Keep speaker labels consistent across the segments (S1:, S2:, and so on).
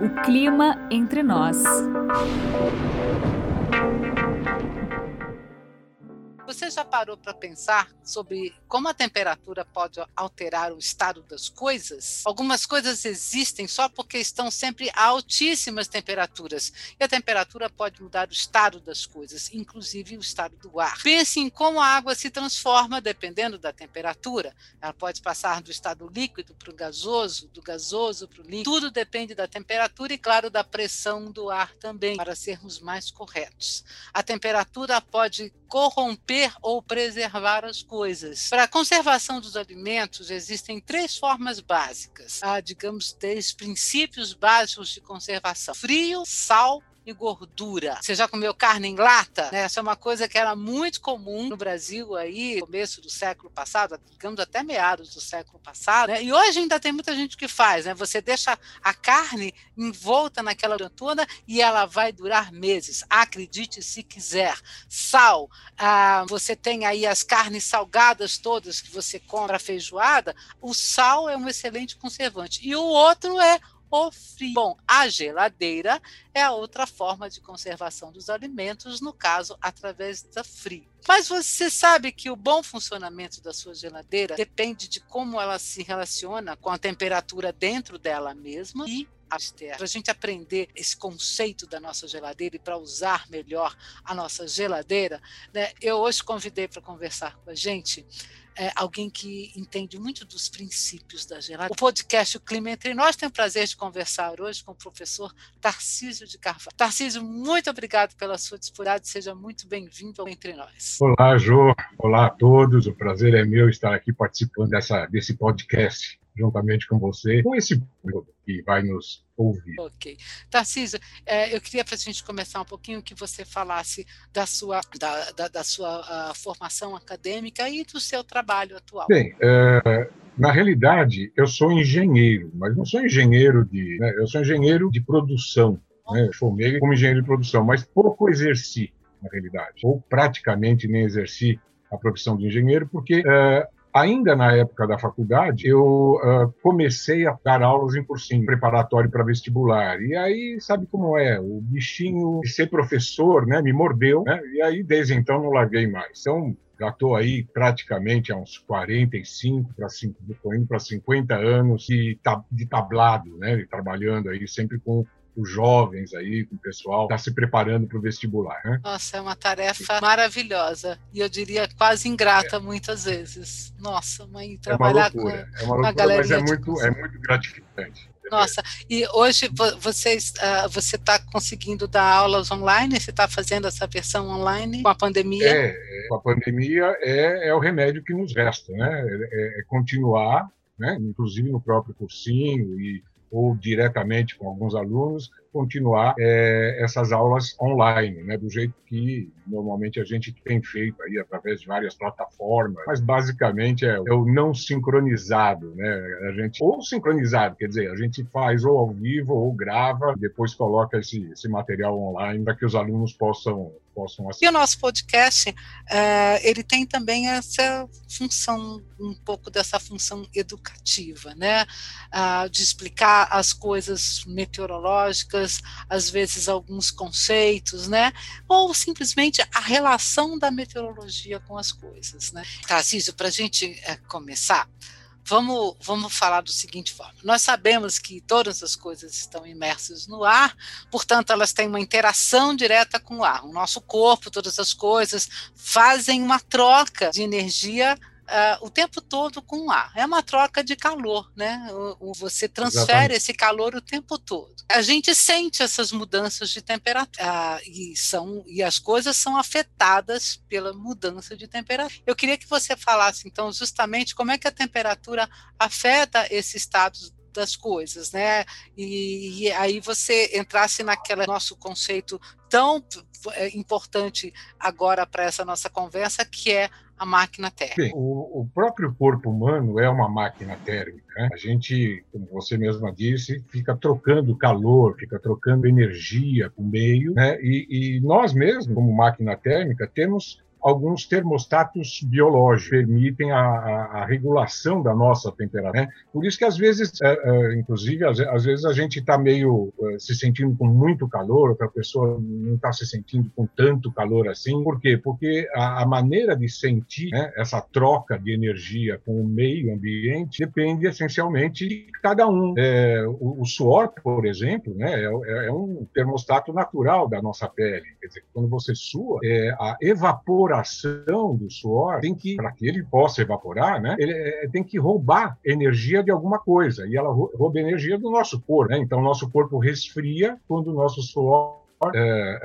S1: O clima entre nós.
S2: Você já parou para pensar sobre como a temperatura pode alterar o estado das coisas? Algumas coisas existem só porque estão sempre a altíssimas temperaturas. E a temperatura pode mudar o estado das coisas, inclusive o estado do ar. Pense em como a água se transforma dependendo da temperatura. Ela pode passar do estado líquido para o gasoso, do gasoso para o líquido. Tudo depende da temperatura e, claro, da pressão do ar também, para sermos mais corretos. A temperatura pode corromper ou preservar as coisas. Para a conservação dos alimentos, existem três formas básicas, ah, digamos, três princípios básicos de conservação: frio, sal e gordura. Você já comeu carne em lata? Né? Essa é uma coisa que era muito comum no Brasil aí, começo do século passado, digamos até meados do século passado. Né? E hoje ainda tem muita gente que faz, né? Você deixa a carne envolta naquela toda e ela vai durar meses. Acredite se quiser. Sal, ah, você tem aí as carnes salgadas todas que você compra feijoada. O sal é um excelente conservante. E o outro é o frio. Bom, a geladeira é a outra forma de conservação dos alimentos, no caso, através da frio. Mas você sabe que o bom funcionamento da sua geladeira depende de como ela se relaciona com a temperatura dentro dela mesma e para a gente aprender esse conceito da nossa geladeira e para usar melhor a nossa geladeira, né, eu hoje convidei para conversar com a gente é, alguém que entende muito dos princípios da geladeira. O podcast O Clima Entre Nós tem o prazer de conversar hoje com o professor Tarcísio de Carvalho. Tarcísio, muito obrigado pela sua disponibilidade, seja muito bem-vindo Entre Nós.
S3: Olá, Jô, olá a todos, o prazer é meu estar aqui participando dessa, desse podcast juntamente com você, com esse público que vai nos ouvir.
S2: Ok. Tarcísio, é, eu queria para a gente começar um pouquinho que você falasse da sua, da, da, da sua uh, formação acadêmica e do seu trabalho atual.
S3: Bem, é, na realidade, eu sou engenheiro, mas não sou engenheiro de. Né, eu sou engenheiro de produção. Né, formei como engenheiro de produção, mas pouco exerci, na realidade. Ou praticamente nem exerci a profissão de engenheiro, porque uh, Ainda na época da faculdade, eu uh, comecei a dar aulas em cursinho preparatório para vestibular. E aí, sabe como é? O bichinho de ser professor né, me mordeu, né? e aí desde então não larguei mais. Então, já estou aí praticamente há uns 45 para indo para 50 anos de, de tablado, né, trabalhando aí sempre com os jovens aí, com o pessoal, está se preparando para o vestibular. Né?
S2: Nossa, é uma tarefa maravilhosa e eu diria quase ingrata é. muitas vezes. Nossa, mãe, trabalhar
S3: é uma loucura, com é uma loucura, mas é muito, é muito gratificante.
S2: Nossa, e hoje vocês, uh, você está conseguindo dar aulas online? Você está fazendo essa versão online com a pandemia?
S3: É, com a pandemia é, é o remédio que nos resta, né? É, é continuar, né? inclusive no próprio cursinho e ou diretamente com alguns alunos, continuar é, essas aulas online, né, do jeito que normalmente a gente tem feito aí através de várias plataformas, mas basicamente é, é o não sincronizado, né, a gente ou sincronizado, quer dizer, a gente faz ou ao vivo ou grava, depois coloca esse, esse material online para que os alunos possam possam
S2: assistir. E o nosso podcast, é, ele tem também essa função, um pouco dessa função educativa, né, ah, de explicar as coisas meteorológicas às vezes alguns conceitos, né? Ou simplesmente a relação da meteorologia com as coisas, né? Tarcísio, para a gente é, começar, vamos, vamos falar do seguinte forma. Nós sabemos que todas as coisas estão imersas no ar, portanto, elas têm uma interação direta com o ar. O nosso corpo, todas as coisas, fazem uma troca de energia uh, o tempo todo com ar. É uma troca de calor, né? O, o, você transfere Exatamente. esse calor o tempo todo. A gente sente essas mudanças de temperatura uh, e, são, e as coisas são afetadas pela mudança de temperatura. Eu queria que você falasse, então, justamente como é que a temperatura afeta esse estado das coisas, né? E, e, aí você entrasse naquele nosso conceito tão eh, importante agora para essa nossa conversa, que é a máquina térmica.
S3: Bem, o, o, próprio corpo humano é uma máquina térmica. Né? A gente, como você mesma disse, fica trocando calor, fica trocando energia com o meio, né? e, e nós mesmos, como máquina térmica, temos alguns termostatos biológicos permitem a, a, a regulação da nossa temperatura. Né? Por isso que às vezes, é, é, inclusive, às, às, vezes a gente está meio é, se sentindo com muito calor, outra pessoa não está se sentindo com tanto calor assim. Por quê? Porque a, a maneira de sentir né, essa troca de energia com o meio ambiente depende essencialmente de cada um. É, o, o, suor, por exemplo, né, é, é, um termostato natural da nossa pele. Quer dizer, quando você sua, é, a evaporação do suor tem que, para que ele possa evaporar, né, ele é, tem que roubar energia de alguma coisa. E ela rouba energia do nosso corpo. Né? Então, nosso corpo resfria quando o nosso suor é,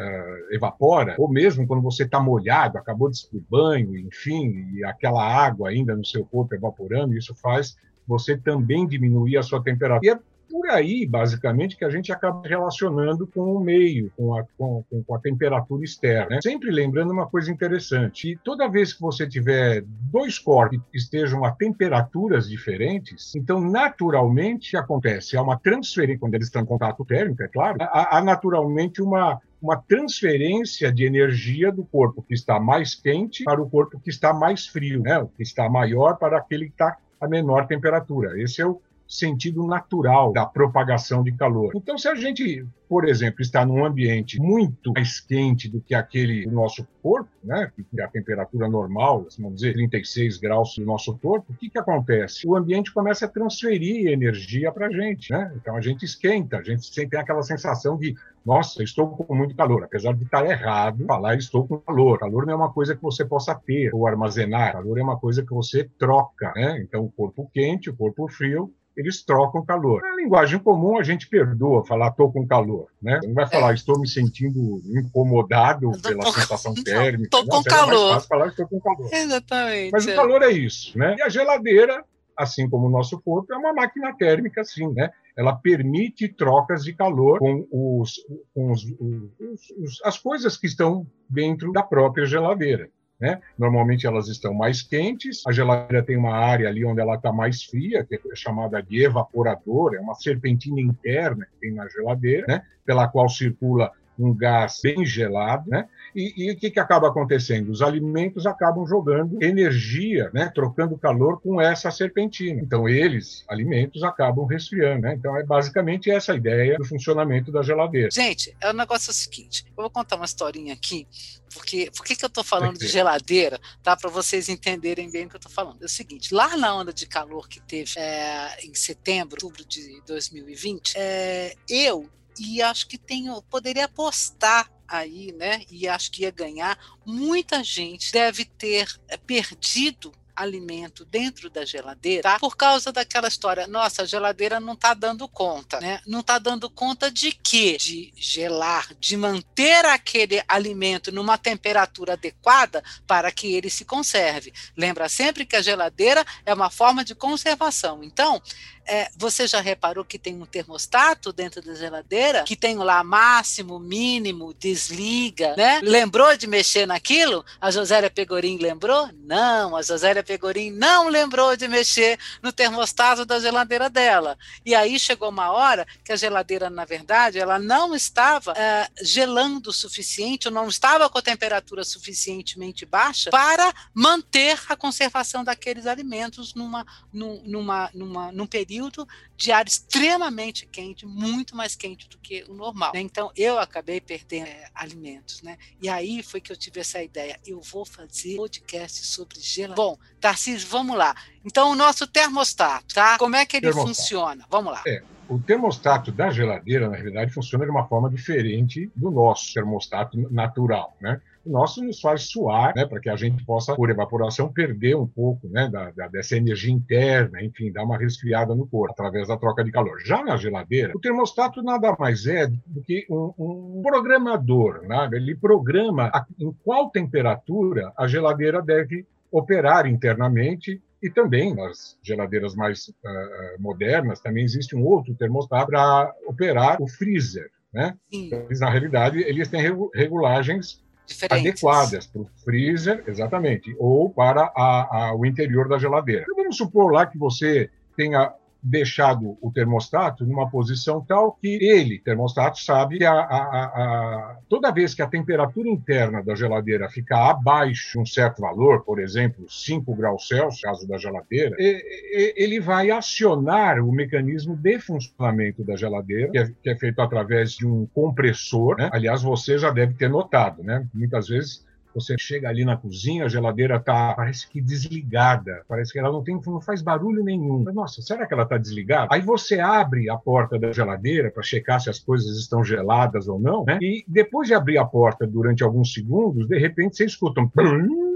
S3: é, evapora, ou mesmo quando você está molhado, acabou de se banho, enfim, e aquela água ainda no seu corpo evaporando, isso faz você também diminuir a sua temperatura. E é por aí, basicamente, que a gente acaba relacionando com o meio, com a, com, com a temperatura externa. Né? Sempre lembrando uma coisa interessante: e toda vez que você tiver dois corpos que estejam a temperaturas diferentes, então naturalmente acontece, há uma transferência, quando eles estão em contato térmico, é claro, há, há naturalmente uma, uma transferência de energia do corpo que está mais quente para o corpo que está mais frio, né? o que está maior para aquele que está a menor temperatura. Esse é o sentido natural da propagação de calor. Então, se a gente, por exemplo, está num ambiente muito mais quente do que aquele do nosso corpo, né, que é a temperatura normal, assim, vamos dizer, 36 graus do nosso corpo, o que, que acontece? O ambiente começa a transferir energia para a gente. Né? Então, a gente esquenta, a gente tem aquela sensação de nossa, estou com muito calor, apesar de estar errado falar estou com calor. Calor não é uma coisa que você possa ter ou armazenar, calor é uma coisa que você troca, né? Então, o corpo quente, o corpo frio, eles trocam calor. Na linguagem comum, a gente perdoa falar estou com calor, né? Não vai falar é. estou me sentindo incomodado pela sensação térmica.
S2: Estou com calor.
S3: Mais falar estou com calor.
S2: Exatamente.
S3: Mas o calor é isso, né? E a geladeira, assim como o nosso corpo, é uma máquina térmica, sim, né? Ela permite trocas de calor com, os, com os, os, os, as coisas que estão dentro da própria geladeira. Né? Normalmente elas estão mais quentes, a geladeira tem uma área ali onde ela está mais fria, que é chamada de evaporador, é uma serpentina interna que tem na geladeira, né? pela qual circula um gás bem gelado, né? E, e, o que, que acaba acontecendo? Os alimentos acabam jogando energia, né? trocando calor com essa serpentina. Então, eles, alimentos, acabam resfriando. Né? Então, é basicamente essa a ideia do funcionamento da geladeira.
S2: Gente, é o negócio é o seguinte: eu vou contar uma historinha aqui, porque por que, que eu estou falando de geladeira? Tá? Para vocês entenderem bem o que eu estou falando. É o seguinte: lá na onda de calor que teve é, em setembro, outubro de 2020, é, eu e acho que tenho, poderia apostar aí, né? E acho que ia ganhar. Muita gente deve ter eh, perdido alimento dentro da geladeira tá? por causa daquela história, nossa, a geladeira não está dando conta, né? Não está dando conta de quê? De gelar, de manter aquele alimento numa temperatura adequada para que ele se conserve. Lembra sempre que a geladeira é uma forma de conservação. Então, é, você já reparou que tem um termostato dentro da geladeira que tem lá máximo, mínimo, desliga, né? Lembrou de mexer naquilo? A Josélia Pegorim lembrou? Não, a Josélia Pegorim não lembrou de mexer no termostato da geladeira dela. E aí chegou uma hora que a geladeira, na verdade, ela não estava é, gelando o suficiente, ou não estava com a temperatura suficientemente baixa para manter a conservação daqueles alimentos numa, numa, numa, num período período de ar extremamente quente, muito mais quente do que o normal. Né? Então eu acabei perdendo é, alimentos, né? E aí foi que eu tive essa ideia. Eu vou fazer podcast sobre geladeira. Bom, Tarcísio, vamos lá. Então o nosso termostato, tá? Como é que ele termostato. funciona? Vamos lá.
S3: É, o termostato da geladeira, na realidade, funciona de uma forma diferente do nosso termostato natural, né? O nosso nos faz suar, né, para que a gente possa, por evaporação, perder um pouco né, da, da, dessa energia interna, enfim, dar uma resfriada no corpo, através da troca de calor. Já na geladeira, o termostato nada mais é do que um, um programador, né? ele programa a, em qual temperatura a geladeira deve operar internamente e também nas geladeiras mais uh, modernas também existe um outro termostato para operar o freezer, né? Então, na realidade, eles têm regulagens Diferentes. adequadas para o freezer, exatamente, ou para a, a, o interior da geladeira. Então, vamos supor lá que você tenha deixado o termostato numa posição tal que ele, termostato, sabe que a, a, a, toda vez que a temperatura interna da geladeira ficar abaixo de um certo valor, por exemplo, 5 graus Celsius, caso da geladeira, ele vai acionar o mecanismo de funcionamento da geladeira, que é, que é feito através de um compressor. Né? Aliás, você já deve ter notado, né? Muitas vezes você chega ali na cozinha, a geladeira tá parece que desligada, parece que ela não tem, não faz barulho nenhum. Mas, nossa, será que ela está desligada? Aí você abre a porta da geladeira para checar se as coisas estão geladas ou não, né? E depois de abrir a porta durante alguns segundos, de repente você escuta um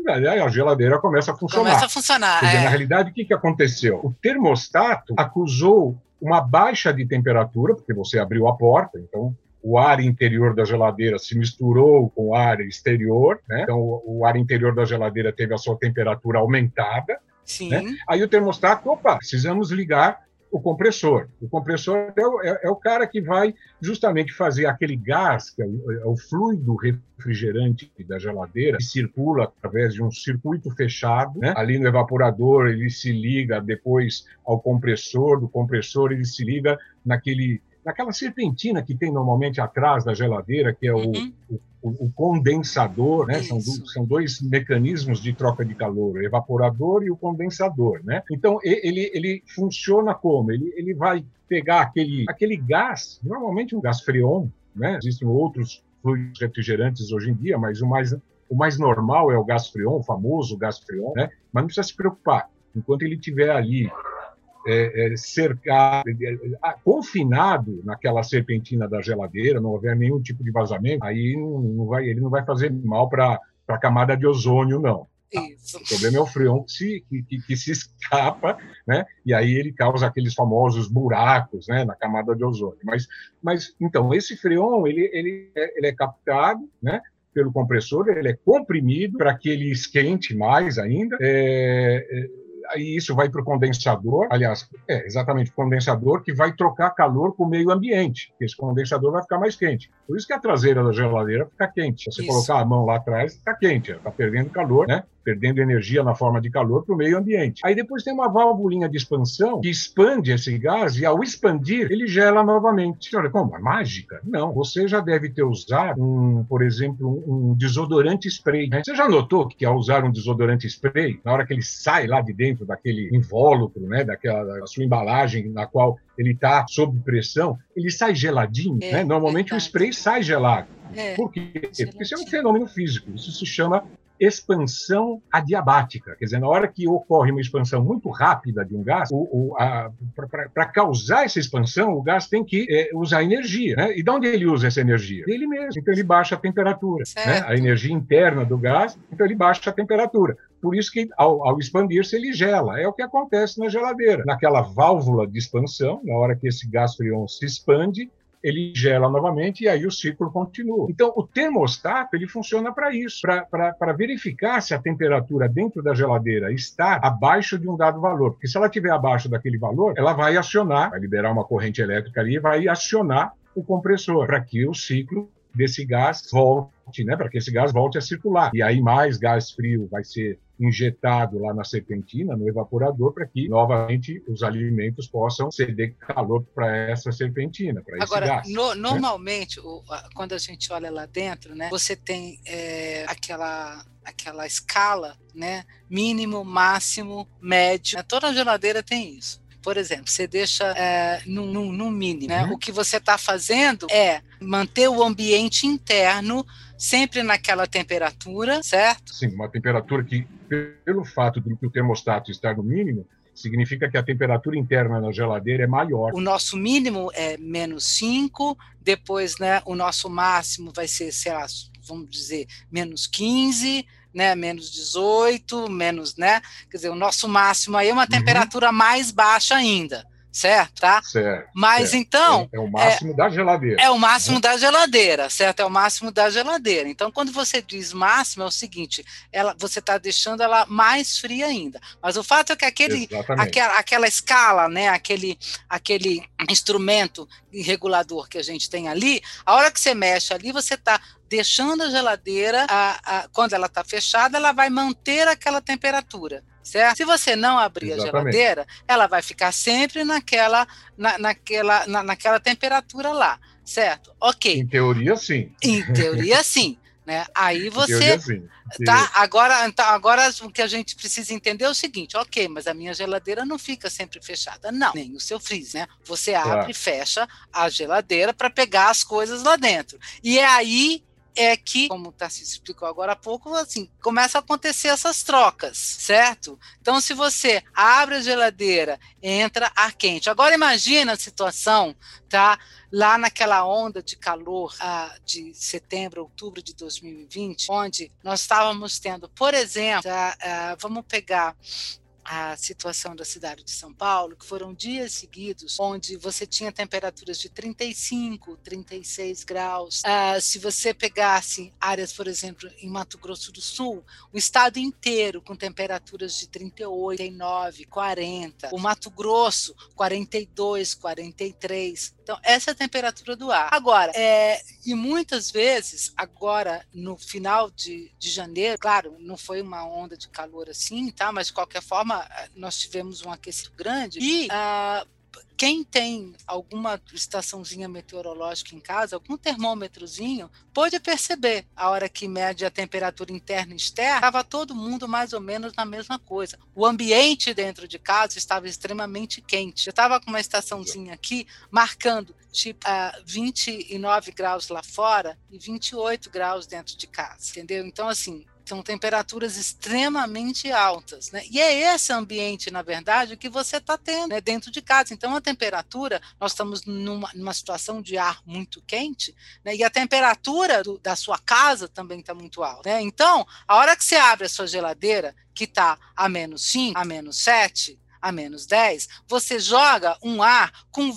S3: aí a geladeira começa a funcionar.
S2: Começa a funcionar.
S3: Dizer, é. Na realidade, o que, que aconteceu? O termostato acusou uma baixa de temperatura, porque você abriu a porta, então o ar interior da geladeira se misturou com o ar exterior, né? então o, o ar interior da geladeira teve a sua temperatura aumentada.
S2: Sim.
S3: Né? Aí o termostato, opa, precisamos ligar o compressor. O compressor é o, é, é o, cara que vai justamente fazer aquele gás, que é o, é o, fluido refrigerante da geladeira, que circula através de um circuito fechado. Né? Ali no evaporador, ele se liga depois ao compressor, do compressor, ele se liga naquele naquela serpentina que tem normalmente atrás da geladeira, que é o, uhum. o, o, condensador, né? São, do, são, dois mecanismos de troca de calor, o evaporador e o condensador, né? Então, ele, ele funciona como? Ele, ele vai pegar aquele, aquele gás, normalmente um gás freon, né? Existem outros fluidos refrigerantes hoje em dia, mas o mais, o mais normal é o gás freon, o famoso gás freon, né? Mas não precisa se preocupar. Enquanto ele estiver ali é, é, cercado, é, é, confinado naquela serpentina da geladeira, não houver nenhum tipo de vazamento, aí não, não vai, ele não vai fazer mal para a camada de ozônio, não.
S2: Isso.
S3: O problema é o freon que se, que, que, que, se escapa, né? E aí ele causa aqueles famosos buracos, né? Na camada de ozônio. Mas, mas então esse freon ele, ele, é, ele é captado, né? Pelo compressor, ele é comprimido para que ele esquente mais ainda. É, é aí isso vai para o condensador, aliás, é exatamente o condensador que vai trocar calor com o meio ambiente. Esse condensador vai ficar mais quente. Por isso que a traseira da geladeira fica quente. Se você isso. colocar a mão lá atrás, está quente, está perdendo calor, né? Perdendo energia na forma de calor para o meio ambiente. Aí depois tem uma válvulinha de expansão que expande esse gás e ao expandir ele gela novamente. Olha, como? É mágica? Não. Você já deve ter usado, um, por exemplo, um desodorante spray. Né? Você já notou que ao usar um desodorante spray, na hora que ele sai lá de dentro daquele invólucro, né, daquela da sua embalagem na qual ele está sob pressão, ele sai geladinho. É, né? Normalmente o spray sai gelado. É, Por quê? Porque isso é um fenômeno físico. Isso se chama expansão adiabática. Quer dizer, na hora que ocorre uma expansão muito rápida de um gás, para causar essa expansão, o gás tem que é, usar energia. Né? E de onde ele usa essa energia? Ele mesmo. Então ele baixa a temperatura. Né? A energia interna do gás, então ele baixa a temperatura. Por isso que, ao, ao expandir-se, ele gela. É o que acontece na geladeira. Naquela válvula de expansão, na hora que esse gás freon se expande, ele gela novamente e aí o ciclo continua. Então, o termostato ele funciona para isso, para verificar se a temperatura dentro da geladeira está abaixo de um dado valor. Porque se ela estiver abaixo daquele valor, ela vai acionar, vai liberar uma corrente elétrica ali e vai acionar o compressor para que o ciclo desse gás volte, né, para que esse gás volte a circular. E aí mais gás frio vai ser injetado lá na serpentina, no evaporador, para que novamente os alimentos possam ceder calor para essa serpentina, para esse gás.
S2: No, né? normalmente, o, quando a gente olha lá dentro, né, você tem é, aquela aquela escala, né, mínimo, máximo, médio. Né, toda geladeira tem isso por exemplo, você deixa é, no, mínimo. Né? Uhum. O que você está fazendo é manter o ambiente interno sempre naquela temperatura, certo?
S3: Sim, uma temperatura que, pelo fato de que o termostato estar no mínimo, significa que a temperatura interna na geladeira é maior.
S2: O nosso mínimo é menos 5, depois né, o nosso máximo vai ser, sei lá, vamos dizer, menos 15, né, menos 18, menos, né, quer dizer, o nosso máximo aí é uma uhum. temperatura mais baixa ainda certo? Tá?
S3: Certo.
S2: Mas
S3: certo.
S2: então.
S3: É, é, o máximo é, da geladeira.
S2: É o máximo né? da geladeira, certo? É o máximo da geladeira. Então, quando você diz máximo, é o seguinte: ela, você está deixando ela mais fria ainda. Mas o fato é que aquele, aquela, aquela escala, né? Aquele, aquele instrumento regulador que a gente tem ali, a hora que você mexe ali, você está deixando a geladeira, a, a, quando ela está fechada, ela vai manter aquela temperatura certo? Se você não abrir Exatamente. a geladeira, ela vai ficar sempre naquela, na, naquela, na, naquela temperatura lá, certo? Ok.
S3: Em teoria, sim.
S2: Em teoria, sim. Né? Aí você. Tá, agora, então, agora o que a gente precisa entender é o seguinte: ok, mas a minha geladeira não fica sempre fechada. Não, nem o seu freezer, né? Você abre e fecha a geladeira para pegar as coisas lá dentro. E é aí é que, como o Tarcísio explicou agora há pouco, assim, começa a acontecer essas trocas, certo? Então, se você abre a geladeira, entra ar quente. Agora imagina a situação, tá? Lá naquela onda de calor ah, de setembro, outubro de 2020, onde nós estávamos tendo, por exemplo, tá? ah, vamos pegar a situação da cidade de São Paulo, que foram dias seguidos onde você tinha temperaturas de 35, 36 graus. Uh, se você pegasse áreas, por exemplo, em Mato Grosso do Sul, o estado inteiro com temperaturas de 38, 39, 40. O Mato Grosso, 42, 43. Então, essa é a temperatura do ar. Agora, é, e muitas vezes, agora, no final de, de janeiro, claro, não foi uma onda de calor assim, tá? Mas de qualquer forma, nós tivemos um aquecimento grande e. Uh, quem tem alguma estaçãozinha meteorológica em casa, algum termômetrozinho, pode perceber a hora que mede a temperatura interna e externa, estava todo mundo mais ou menos na mesma coisa. O ambiente dentro de casa estava extremamente quente. Eu estava com uma estaçãozinha aqui marcando tipo uh, 29 graus lá fora e 28 graus dentro de casa, entendeu? Então assim, são temperaturas extremamente altas, né? E é esse ambiente, na verdade, que você está tendo né, dentro de casa. Então, a temperatura, nós estamos numa, numa situação de ar muito quente, né? E a temperatura do, da sua casa também está muito alta. Né? Então, a hora que você abre a sua geladeira, que está a menos 5, a menos 7, a menos 10, você joga um ar com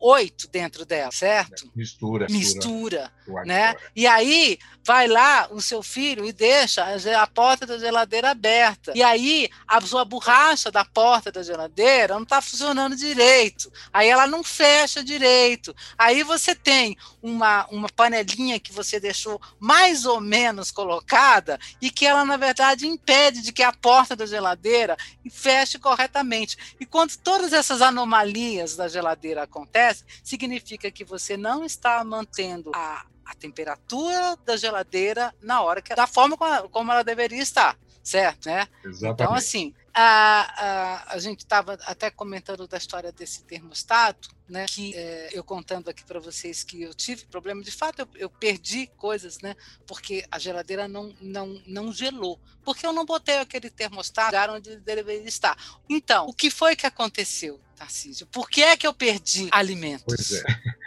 S2: 28 dentro dela, certo?
S3: Mistura.
S2: Mistura, né? E aí vai lá o seu filho e deixa a porta da geladeira aberta. E aí a sua borracha da porta da geladeira não está funcionando direito. Aí ela não fecha direito. Aí você tem uma, uma panelinha que você deixou mais ou menos colocada e que ela, na verdade, impede de que a porta da geladeira feche corretamente. E quando todas essas anomalias da geladeira acontecem, significa que você não está mantendo a a temperatura da geladeira na hora que da forma como ela deveria estar, certo, né?
S3: Exatamente.
S2: Então assim, a, a, a gente estava até comentando da história desse termostato, né? Que é, eu contando aqui para vocês que eu tive problema, de fato eu, eu, perdi coisas, né? Porque a geladeira não, não, não gelou, porque eu não botei aquele termostato onde ele deveria estar. Então, o que foi que aconteceu, Tarcísio? Por que é que eu perdi alimentos?
S3: Pois é.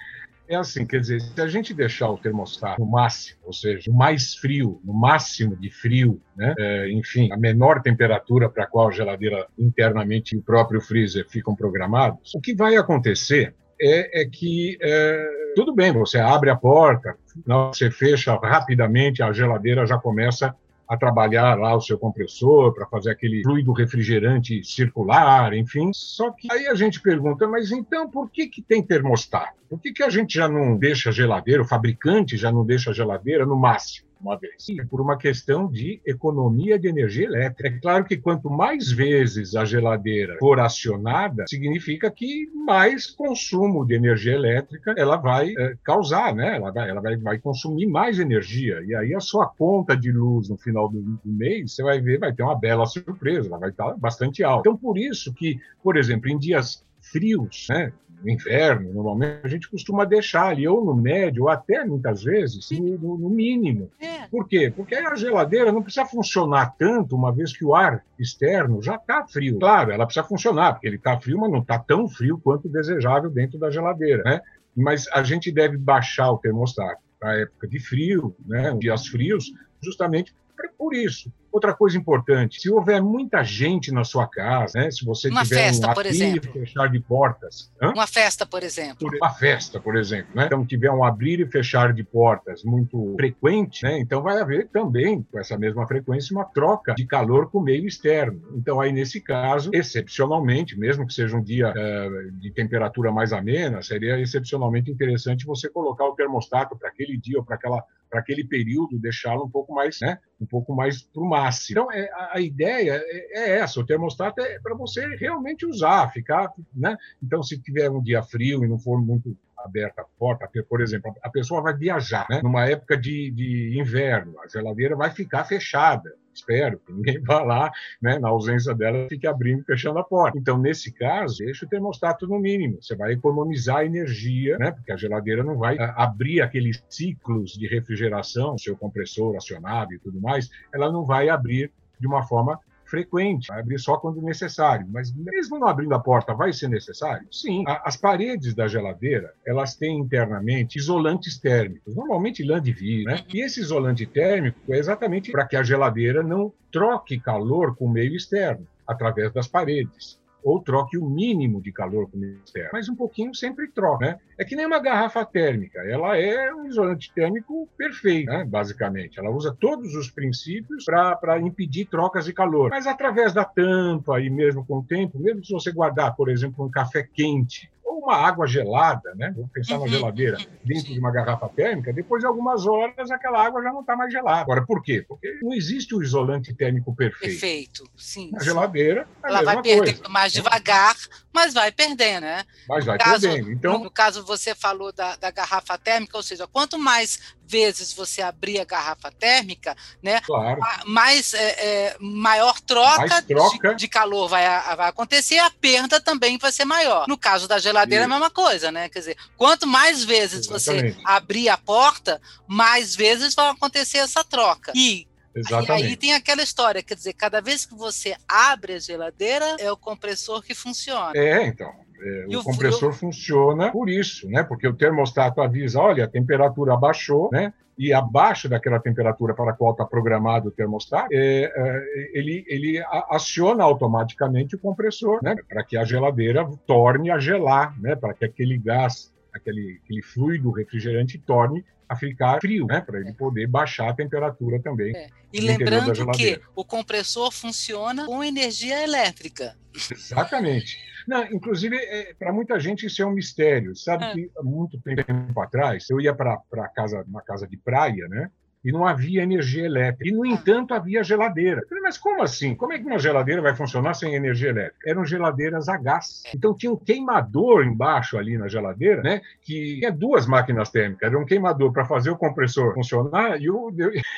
S3: É assim, quer dizer, se a gente deixar o termostato no máximo, ou seja, o mais frio, no máximo de frio, né? É, enfim, a menor temperatura para a qual a geladeira internamente e o próprio freezer ficam programados, o que vai acontecer é, é que é, tudo bem, você abre a porta, você fecha rapidamente, a geladeira já começa a trabalhar lá o seu compressor para fazer aquele fluido refrigerante circular, enfim. Só que aí a gente pergunta, mas então por que, que tem termostato? Por que, que a gente já não deixa a geladeira, o fabricante já não deixa a geladeira no máximo? Sim, por uma questão de economia de energia elétrica. É claro que quanto mais vezes a geladeira for acionada, significa que mais consumo de energia elétrica ela vai é, causar, né? Ela, vai, ela vai, vai consumir mais energia. E aí a sua conta de luz no final do, do mês, você vai ver, vai ter uma bela surpresa, ela vai estar bastante alta. Então, por isso que, por exemplo, em dias frios, né? No inverno, normalmente, a gente costuma deixar ali, ou no médio, ou até muitas vezes, no, no mínimo. É. Por quê? Porque a geladeira não precisa funcionar tanto, uma vez que o ar externo já está frio. Claro, ela precisa funcionar, porque ele está frio, mas não está tão frio quanto desejável dentro da geladeira. Né? Mas a gente deve baixar o termostato para época de frio, né, dias frios, justamente por isso. Outra coisa importante, se houver muita gente na sua casa, né, se você
S2: uma
S3: tiver
S2: festa,
S3: um
S2: por exemplo.
S3: e fechar de portas.
S2: Hã? Uma festa, por exemplo.
S3: Uma festa, por exemplo. Né? Então, tiver um abrir e fechar de portas muito frequente, né, então vai haver também, com essa mesma frequência, uma troca de calor com o meio externo. Então, aí, nesse caso, excepcionalmente, mesmo que seja um dia uh, de temperatura mais amena, seria excepcionalmente interessante você colocar o termostato para aquele dia ou para aquela para aquele período deixá-lo um pouco mais, né, um pouco mais para o máximo. Então, é, a, a, ideia é, é, essa, o termostato é para você realmente usar, ficar, né? Então, se tiver um dia frio e não for muito aberta a porta, por exemplo, a pessoa vai viajar, né? Numa época de, de inverno, a geladeira vai ficar fechada espero que ninguém vá lá, né, na ausência dela, fique abrindo e fechando a porta. Então, nesse caso, deixa o termostato no mínimo. Você vai economizar energia, né, porque a geladeira não vai ah, abrir aqueles ciclos de refrigeração, seu compressor acionado e tudo mais, ela não vai abrir de uma forma frequente, vai abrir só quando necessário. Mas mesmo não abrindo a porta, vai ser necessário? Sim. As paredes da geladeira, elas têm internamente isolantes térmicos, normalmente lã de vidro, né? E esse isolante térmico é exatamente para que a geladeira não troque calor com o meio externo, através das paredes ou troque o mínimo de calor com o externo. Mas um pouquinho sempre troca, né? É que nem uma garrafa térmica, ela é um isolante térmico perfeito, né? basicamente. Ela usa todos os princípios para impedir trocas de calor. Mas através da tampa e mesmo com o tempo, mesmo se você guardar, por exemplo, um café quente uma água gelada, né? Vamos pensar uhum, na geladeira dentro sim. de uma garrafa térmica, depois de algumas horas aquela água já não está mais gelada. Agora, por quê? Porque não existe o isolante térmico perfeito.
S2: Perfeito, sim.
S3: Na geladeira,
S2: é ela vai perder coisa. mais devagar, mas vai perdendo, né?
S3: Mas vai caso, perdendo. Então,
S2: no caso, você falou da, da garrafa térmica, ou seja, quanto mais vezes você abrir a garrafa térmica, né,
S3: claro.
S2: mais é, é, maior troca,
S3: troca.
S2: De, de, calor vai, vai acontecer, a perda também vai ser maior. No caso da geladeira. É a mesma coisa, né? Quer dizer, quanto mais vezes Exatamente. você abrir a porta, mais vezes vai acontecer essa troca. E
S3: Exatamente.
S2: E aí tem aquela história, quer dizer, cada vez que você abre a geladeira, é o compressor que funciona.
S3: É, então. É, o, o compressor funciona por isso, né? Porque o termostato avisa, olha, a temperatura abaixou, né? E abaixo daquela temperatura para a qual está programado o termostato, é, é, ele, ele aciona automaticamente o compressor, né? Para que a geladeira torne a gelar, né? Para que aquele gás, aquele, aquele fluido refrigerante torne a ficar frio, né? Para ele poder baixar a temperatura também. É.
S2: E lembrando que o compressor funciona com energia elétrica.
S3: Exatamente. Não, inclusive, é, para muita gente isso é um mistério. Sabe é. que há muito tempo atrás eu ia para casa, uma casa de praia, né? E não havia energia elétrica. E, no ah. entanto, havia geladeira. Falei, mas como assim? Como é que uma geladeira vai funcionar sem energia elétrica? Eram geladeiras a gás. Então tinha um queimador embaixo ali na geladeira, né? Que tinha duas máquinas térmicas. Era um queimador para fazer o compressor funcionar e, o,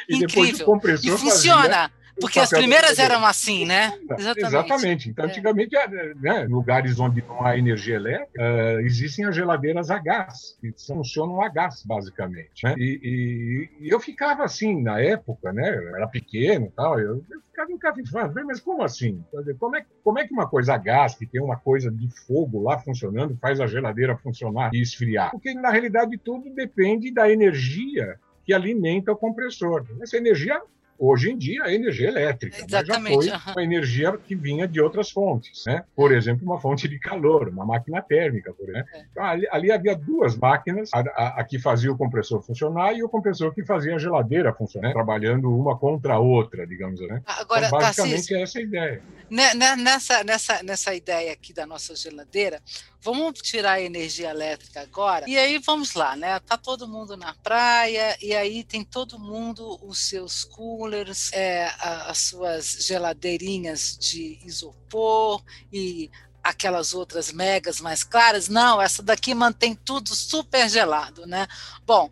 S3: e depois o compressor.
S2: E funciona! Fazia porque as primeiras eram assim, né?
S3: Exatamente. Exatamente. Então, é. antigamente, é. né, lugares onde não há energia elétrica, uh, existem as geladeiras a gás, que funcionam a gás, basicamente. Né? E, e, e, eu ficava assim, na época, né? Eu era pequeno e tal, eu, eu ficava encafifado, mas como assim? Como é, como é que uma coisa a gás, que tem uma coisa de fogo lá funcionando, faz a geladeira funcionar e esfriar? Porque, na realidade, tudo depende da energia que alimenta o compressor. Essa energia Hoje em dia, a energia elétrica
S2: Exatamente.
S3: já foi uma energia que vinha de outras fontes, né? Por exemplo, uma fonte de calor, uma máquina térmica, por exemplo. É. Então, ali, ali, havia duas máquinas, a, a, a, que fazia o compressor funcionar e o compressor que fazia a geladeira funcionar, né? trabalhando uma contra a outra, digamos, né?
S2: Agora,
S3: então, basicamente é essa a ideia.
S2: Né, né, nessa, nessa, nessa ideia aqui da nossa geladeira, vamos tirar a energia elétrica agora e aí vamos lá, né? Tá todo mundo na praia e aí tem todo mundo os seus coolers, é, as suas geladeirinhas de isopor e aquelas outras megas mais claras. Não, essa daqui mantém tudo super gelado, né? Bom,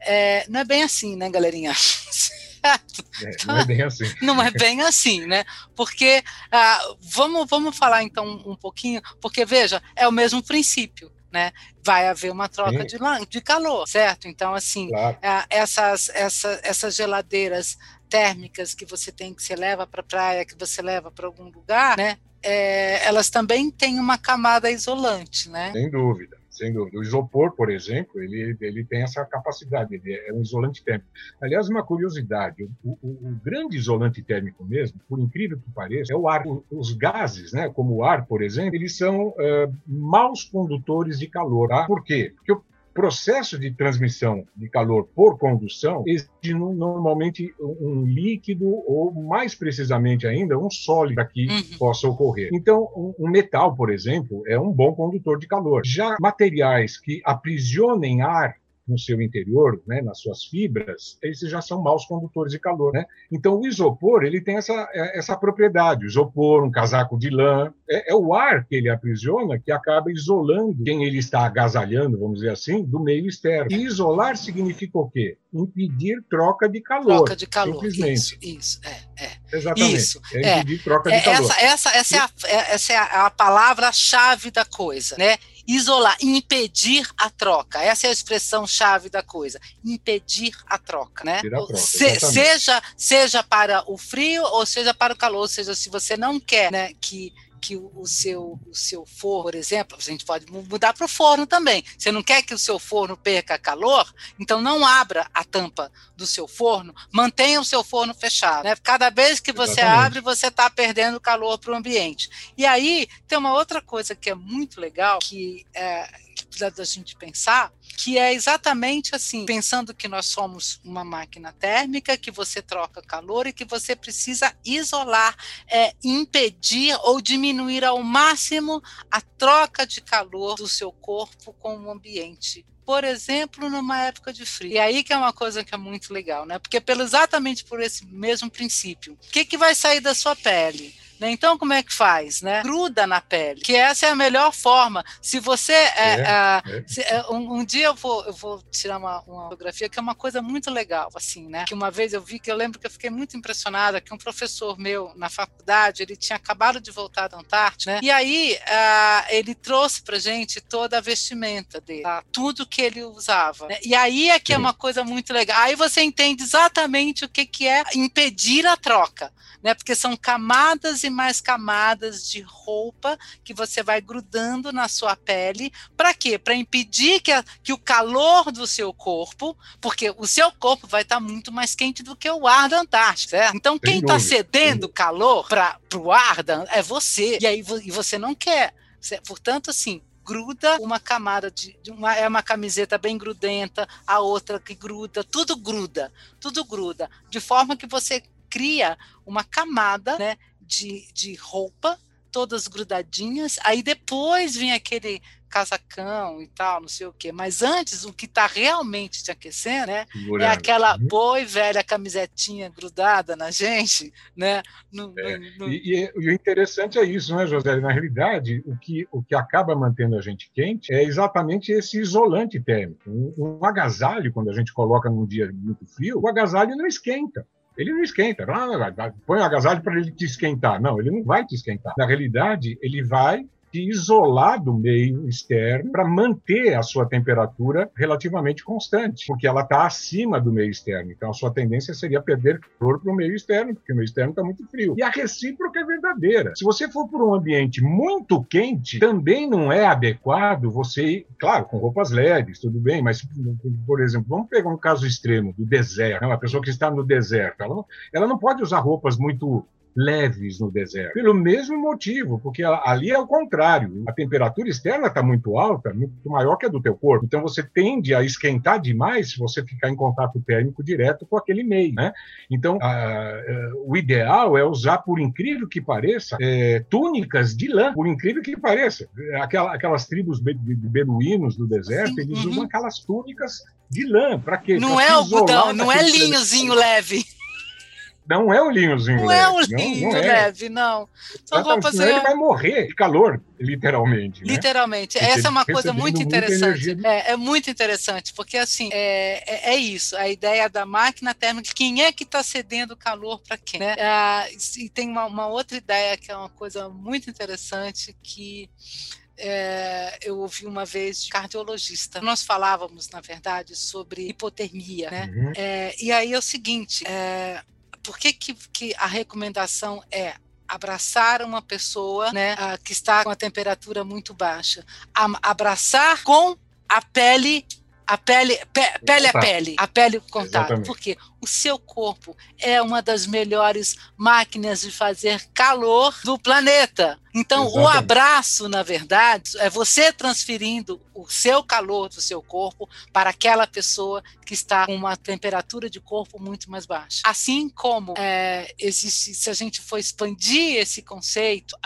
S2: é, não é bem assim, né, galerinha?
S3: É, não é bem assim.
S2: Não é bem assim, né? Porque ah, vamos, vamos falar então um pouquinho, porque veja, é o mesmo princípio. Né? Vai haver uma troca de, de calor, certo? Então, assim, claro. Ah, essas, essa, essas geladeiras térmicas que você tem, que você leva para a praia, que você leva para algum lugar, né? É, elas também têm uma camada isolante, né?
S3: Sem dúvida sem dúvida. O isopor, por exemplo, ele, ele tem essa capacidade, ele é um isolante térmico. Aliás, uma curiosidade, o, o, o grande isolante térmico mesmo, por incrível que pareça, é o ar. Os gases, né, como o ar, por exemplo, eles são uh, maus condutores de calor. Tá? Por quê? Porque processo de transmissão de calor por condução exige normalmente um líquido ou, mais precisamente ainda, um sólido que uhum. possa ocorrer. Então, um metal, por exemplo, é um bom condutor de calor. Já materiais que aprisionem ar no seu interior, né, nas suas fibras, esses já são maus condutores de calor. Né? Então, o isopor ele tem essa, é, essa propriedade. O isopor, um casaco de lã, é, é, o ar que ele aprisiona que acaba isolando quem ele está agasalhando, vamos dizer assim, do meio externo. E isolar significa o quê? Impedir troca de calor.
S2: Troca de calor, simplesmente. isso, isso, é, é.
S3: Exatamente. Isso, é impedir é. troca de é, calor.
S2: Essa, essa, essa, é a, é, essa é a palavra-chave da coisa, né? Isolar, impedir a troca. Essa é a expressão chave da coisa. Impedir a troca, né? A troca, Se, seja seja para o frio ou seja para o calor, ou seja, se você não quer, né, que que o, seu, o seu forno, por exemplo, a gente pode mudar para o forno também. Você não quer que o seu forno perca calor, então não abra a tampa do seu forno, mantenha o seu forno fechado. Né? Cada vez que você Exatamente. abre, você está perdendo calor para o ambiente. E aí tem uma outra coisa que é muito legal, que é, precisa da gente pensar, que é exatamente assim, pensando que nós somos uma máquina térmica, que você troca calor e que você precisa isolar, é, impedir ou diminuir ao máximo a troca de calor do seu corpo com o ambiente por exemplo, numa época de frio. E aí que é uma coisa que é muito legal, né? Porque pelo exatamente por esse mesmo princípio, o que, que vai sair da sua pele? Né? Então, como é que faz? Né? Gruda na pele, que essa é a melhor forma. Se você. É, é, é. Se, é, um, um, dia eu vou, eu vou tirar uma, uma, fotografia que é uma coisa muito legal, assim, né? Que uma vez eu vi que eu lembro que eu fiquei muito impressionada que um professor meu na faculdade ele tinha acabado de voltar da Antártida, né? E aí uh, ele trouxe pra gente toda a vestimenta dele, tá? tudo que ele usava. Né? E aí é que é uma coisa muito legal. Aí você entende exatamente o que, que é impedir a troca né? Porque são camadas e mais camadas de roupa que você vai grudando na sua pele. Para quê? Para impedir que, a, que o calor do seu corpo, porque o seu corpo vai estar tá muito mais quente do que o ar da Antártica, certo? Então, quem está cedendo calor para o ar da, é você. E aí e você não quer. Portanto, assim, gruda uma camada de, de, uma é uma camiseta bem grudenta, a outra que gruda, tudo gruda, tudo gruda, de forma que você cria uma camada né, de, de roupa, todas grudadinhas, aí depois vem aquele casacão e tal, não sei o quê. Mas antes, o que está realmente te aquecendo, né? É aquela uhum. boa e velha camisetinha grudada na gente, né? No,
S3: é. no, no... E, e, o interessante é isso, né, José? Na realidade, o que, o que acaba mantendo a gente quente é exatamente esse isolante térmico. Um, um agasalho, quando a gente coloca num dia muito frio, o agasalho não esquenta ele não esquenta. Põe o agasalho para ele te esquentar. Não, ele não vai te esquentar. Na realidade, ele vai de isolar do meio externo para manter a sua temperatura relativamente constante, porque ela está acima do meio externo. Então, a sua tendência seria perder calor para o meio externo, porque o meio externo está muito frio. E a recíproca é verdadeira. Se você for por um ambiente muito quente, também não é adequado você ir, claro, com roupas leves, tudo bem, mas, por exemplo, vamos pegar um caso extremo do deserto, né? uma pessoa que está no deserto, ela não, ela não pode usar roupas muito leves no deserto. Pelo mesmo motivo, porque ali é o contrário. A temperatura externa está muito alta, muito maior que a do teu corpo. Então você tende a esquentar demais se você ficar em contato térmico direto com aquele meio, né? Então a, a, o ideal é usar, por incrível que pareça, é, túnicas de lã, por incrível que pareça. Aquela, aquelas tribos be, de beduínos do deserto, Sim, eles uhum. usam aquelas túnicas de lã. Para quê?
S2: Não pra é algodão, não é linhozinho leve.
S3: Não é um linhozinho
S2: não
S3: leve.
S2: É um linho não, não é. leve, não.
S3: São roupas senão ele vai morrer de calor, literalmente.
S2: Né? Literalmente. Porque Essa é uma coisa muito interessante. É, é, muito interessante, porque assim, é, é, é, isso, a ideia da máquina térmica, quem é que está cedendo calor para quem? Né? Ah, e tem uma, uma outra ideia que é uma coisa muito interessante que é, eu ouvi uma vez de cardiologista. Nós falávamos, na verdade, sobre hipotermia, né? Uhum. É, e aí é o seguinte: é, por que, que, que a recomendação é abraçar uma pessoa né, que está com a temperatura muito baixa? abraçar com a pele a pele, pe, pele a pele, a pele contato. Porque o seu corpo é uma das melhores máquinas de fazer calor do planeta. Então, Exatamente. o abraço, na verdade, é você transferindo o seu calor do seu corpo para aquela pessoa que está com uma temperatura de corpo muito mais baixa. Assim como é, existe, se a gente for expandir esse conceito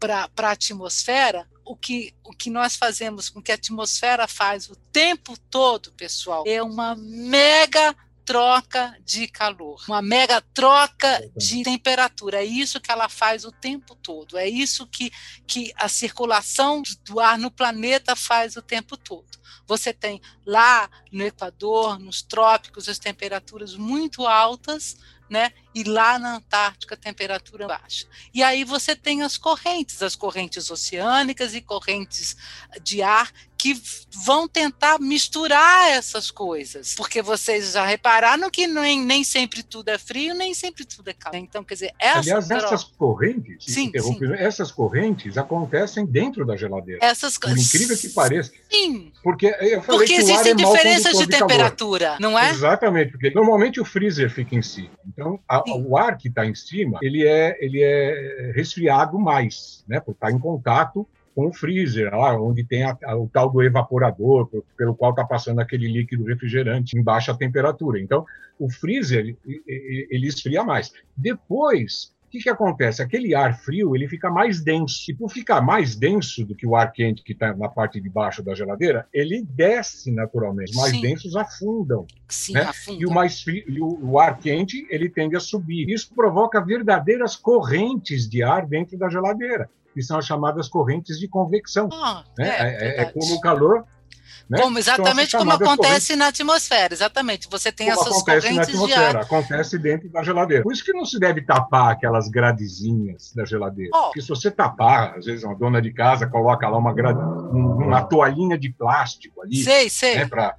S2: para a atmosfera, o que, o que nós fazemos, com que a atmosfera faz o tempo todo, pessoal, é uma mega troca de calor, uma mega troca de temperatura. É isso que ela faz o tempo todo. É isso que, que a circulação do ar no planeta faz o tempo todo. Você tem lá no Equador, nos trópicos, as temperaturas muito altas, né? E lá na Antártica temperatura baixa. E aí você tem as correntes, as correntes oceânicas e correntes de ar que vão tentar misturar essas coisas, porque vocês já repararam que nem, nem sempre tudo é frio, nem sempre tudo é calor. Então, quer dizer, essa
S3: aliás, essas correntes, sim, sim. essas correntes acontecem dentro da geladeira.
S2: Essas
S3: Por incrível que pareça.
S2: Sim.
S3: Porque eu falei
S2: porque
S3: que
S2: existem
S3: é
S2: diferenças de, temperatura, não é?
S3: Exatamente, porque normalmente o freezer fica em cima. Então, a, o ar que está em cima, ele é ele é resfriado mais, né? Por estar em contato com o freezer, lá onde tem a, a, o tal do evaporador, pelo qual está passando aquele líquido refrigerante em baixa temperatura. Então, o freezer ele, ele esfria mais. Depois, o que, que acontece? Aquele ar frio ele fica mais denso. E por ficar mais denso do que o ar quente que está na parte de baixo da geladeira, ele desce naturalmente. Os mais Sim. densos afundam.
S2: Sim,
S3: né?
S2: afundam.
S3: E o mais frio, e o, o, ar quente ele tende a subir. Isso provoca verdadeiras correntes de ar dentro da geladeira que são as chamadas correntes de convecção.
S2: Ah,
S3: né?
S2: é,
S3: é, é, como o calor. Né?
S2: Como, exatamente como acontece na atmosfera, exatamente. Você tem
S3: como
S2: essas correntes de ar.
S3: Acontece dentro da geladeira. Por isso que não se deve tapar aquelas gradezinhas da geladeira.
S2: Oh.
S3: Porque se você tapar, às vezes uma dona de casa coloca lá uma, grade... uma toalhinha de plástico ali.
S2: Sei, sei.
S3: Né, para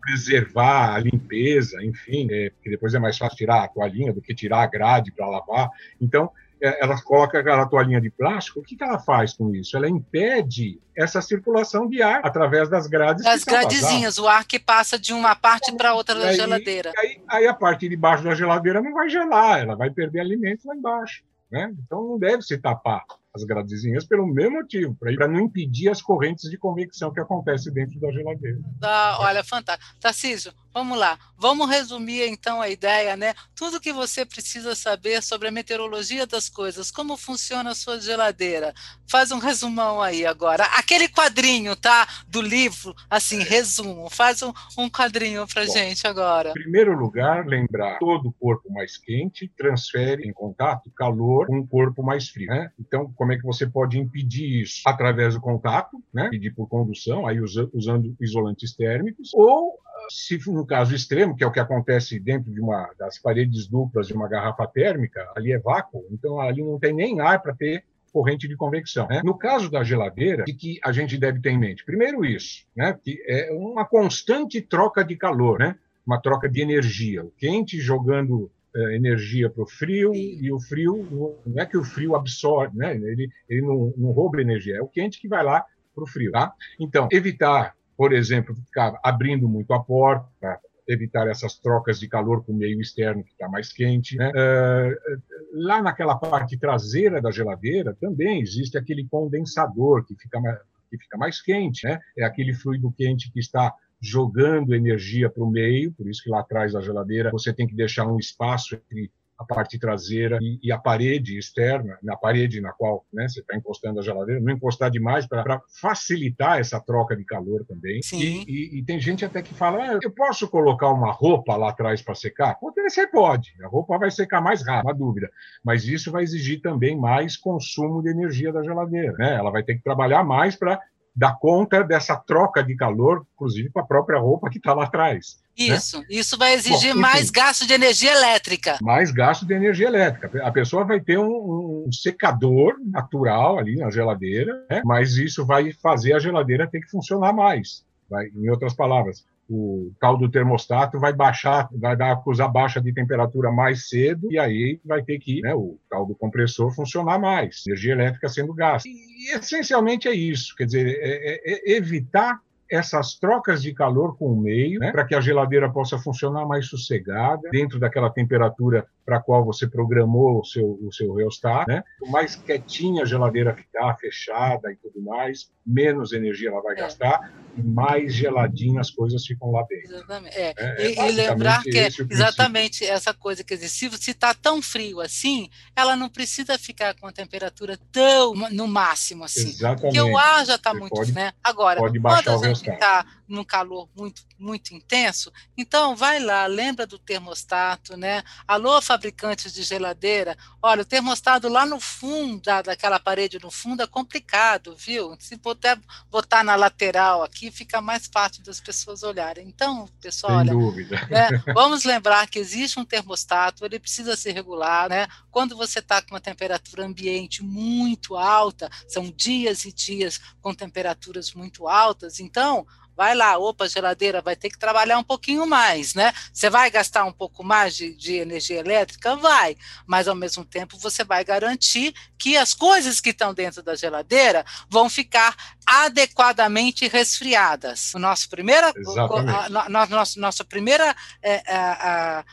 S3: preservar a limpeza, enfim, é, porque depois é mais fácil tirar a toalhinha do que tirar a grade para lavar. Então, ela coloca aquela toalhinha de plástico, o que, que ela faz com isso? Ela impede essa circulação de ar através das grades.
S2: Das gradezinhas, o ar que passa de uma parte para outra da
S3: aí,
S2: geladeira.
S3: Aí, aí, a parte de baixo da geladeira não vai gelar, ela vai perder alimento lá embaixo. Né? Então não deve se tapar as gradezinhas pelo mesmo motivo, para não impedir as correntes de convecção que acontecem dentro da geladeira.
S2: Ah, olha, fantástico. Tarcísio, vamos lá. Vamos resumir então a ideia, né? Tudo que você precisa saber sobre a meteorologia das coisas, como funciona a sua geladeira. Faz um resumão aí agora. Aquele quadrinho, tá? Do livro, assim, resumo. Faz um, um quadrinho para gente agora.
S3: Em primeiro lugar, lembrar todo o corpo mais quente transfere em contato calor com um corpo mais frio. Né? Então, como é que você pode impedir isso? Através do contato, né? Pedir por condução, aí usando isolantes térmicos, ou se no caso extremo, que é o que acontece dentro de uma das paredes duplas de uma garrafa térmica, ali é vácuo, então ali não tem nem ar para ter corrente de convecção. Né? No caso da geladeira, o que a gente deve ter em mente? Primeiro isso, né? que é uma constante troca de calor, né? uma troca de energia. O quente jogando energia para o frio e o frio não é que o frio absorve, né? ele, ele não, não rouba energia, é o quente que vai lá para o frio. Tá? Então, evitar por exemplo, ficar abrindo muito a porta evitar essas trocas de calor com o meio externo que está mais quente. Né? Uh, lá naquela parte traseira da geladeira também existe aquele condensador que fica mais, que fica mais quente, né? É aquele fluido quente que está jogando energia para o meio, por isso que lá atrás da geladeira você tem que deixar um espaço entre a parte traseira e, e, a parede externa, na parede na qual né, você está encostando a geladeira, não encostar demais para facilitar essa troca de calor também.
S2: Sim.
S3: E, e, e tem gente até que fala: ah, eu posso colocar uma roupa lá atrás para secar? Você pode, a roupa vai secar mais rápido, não há dúvida. Mas isso vai exigir também mais consumo de energia da geladeira. Né? Ela vai ter que trabalhar mais para dar conta dessa troca de calor, inclusive com a própria roupa que está lá atrás.
S2: Né? Isso, né? isso vai exigir Bom, mais gasto de energia elétrica.
S3: Mais gasto de energia elétrica. A pessoa vai ter um, um secador natural ali na geladeira, né? mas isso vai fazer a geladeira ter que funcionar mais. Vai, em outras palavras, o tal do termostato vai baixar, vai dar acusar baixa de temperatura mais cedo e aí vai ter que né, o tal do compressor funcionar mais, energia elétrica sendo gasta. E, essencialmente é isso, quer dizer, é, é, é evitar essas trocas de calor com o meio, né, para que a geladeira possa funcionar mais sossegada, dentro daquela temperatura para a qual você programou o seu, o seu rheostat, né? mais quietinha a geladeira ficar, fechada e tudo mais, menos energia ela vai é. gastar, mais geladinho as coisas ficam lá dentro.
S2: Exatamente. É. É, e, é e, lembrar que é exatamente essa coisa que se está tão frio assim, ela não precisa ficar com a temperatura tão no máximo assim.
S3: Exatamente.
S2: Porque o ar já está muito,
S3: pode,
S2: né? Agora, quando a gente está num calor muito muito intenso, então vai lá, lembra do termostato, né? Alô, fabricantes de geladeira, olha, o termostato lá no fundo da, daquela parede no fundo é complicado, viu? Se puder botar na lateral aqui, fica mais fácil das pessoas olharem. Então, pessoal,
S3: Sem
S2: olha,
S3: dúvida.
S2: Né, vamos lembrar que existe um termostato, ele precisa ser regular, né? Quando você está com uma temperatura ambiente muito alta, são dias e dias com temperaturas muito altas, então vai lá, opa, geladeira, vai ter que trabalhar um pouquinho mais, né? Você vai gastar um pouco mais de, de, energia elétrica? Vai, mas ao mesmo tempo você vai garantir que as coisas que estão dentro da geladeira vão ficar adequadamente resfriadas. O nosso primeira, a, a, nossa, nossa primeira é, a,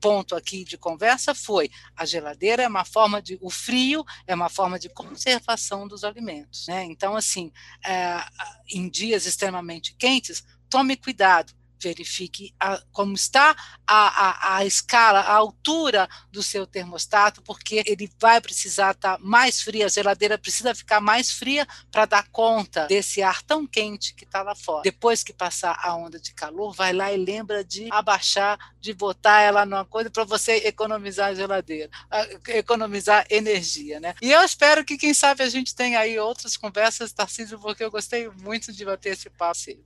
S2: ponto aqui de conversa foi a geladeira é uma forma de o frio é uma forma de conservação dos alimentos né? então assim é, em dias extremamente quentes tome cuidado verifique a, como está a, a, a, escala, a altura do seu termostato, porque ele vai precisar estar tá mais fria, a geladeira precisa ficar mais fria para dar conta desse ar tão quente que está lá fora. Depois que passar a onda de calor, vai lá e lembra de abaixar, de botar ela numa coisa para você economizar a geladeira, economizar energia, né? E eu espero que, quem sabe, a gente tenha aí outras conversas, Tarcísio, porque eu gostei muito de bater esse.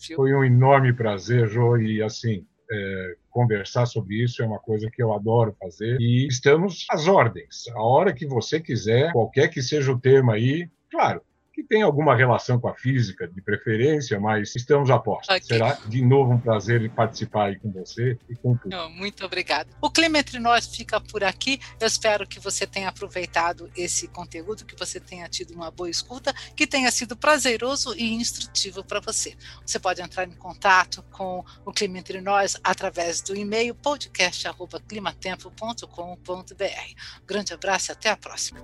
S2: Viu?
S3: Foi um enorme prazer, João e assim é, conversar sobre isso é uma coisa que eu adoro fazer e estamos às ordens. A hora que você quiser, qualquer que seja o tema aí, claro, que tem alguma relação com a física, de preferência, mas estamos a posto. Okay. Será de novo um prazer participar aí com você e com tudo.
S2: Muito obrigado. O Clima Entre Nós fica por aqui. Eu espero que você tenha aproveitado esse conteúdo, que você tenha tido uma boa escuta, que tenha sido prazeroso e instrutivo para você. Você pode entrar em contato com o Clima Entre Nós através do e-mail podcast.climatempo.com.br. grande abraço e até a próxima.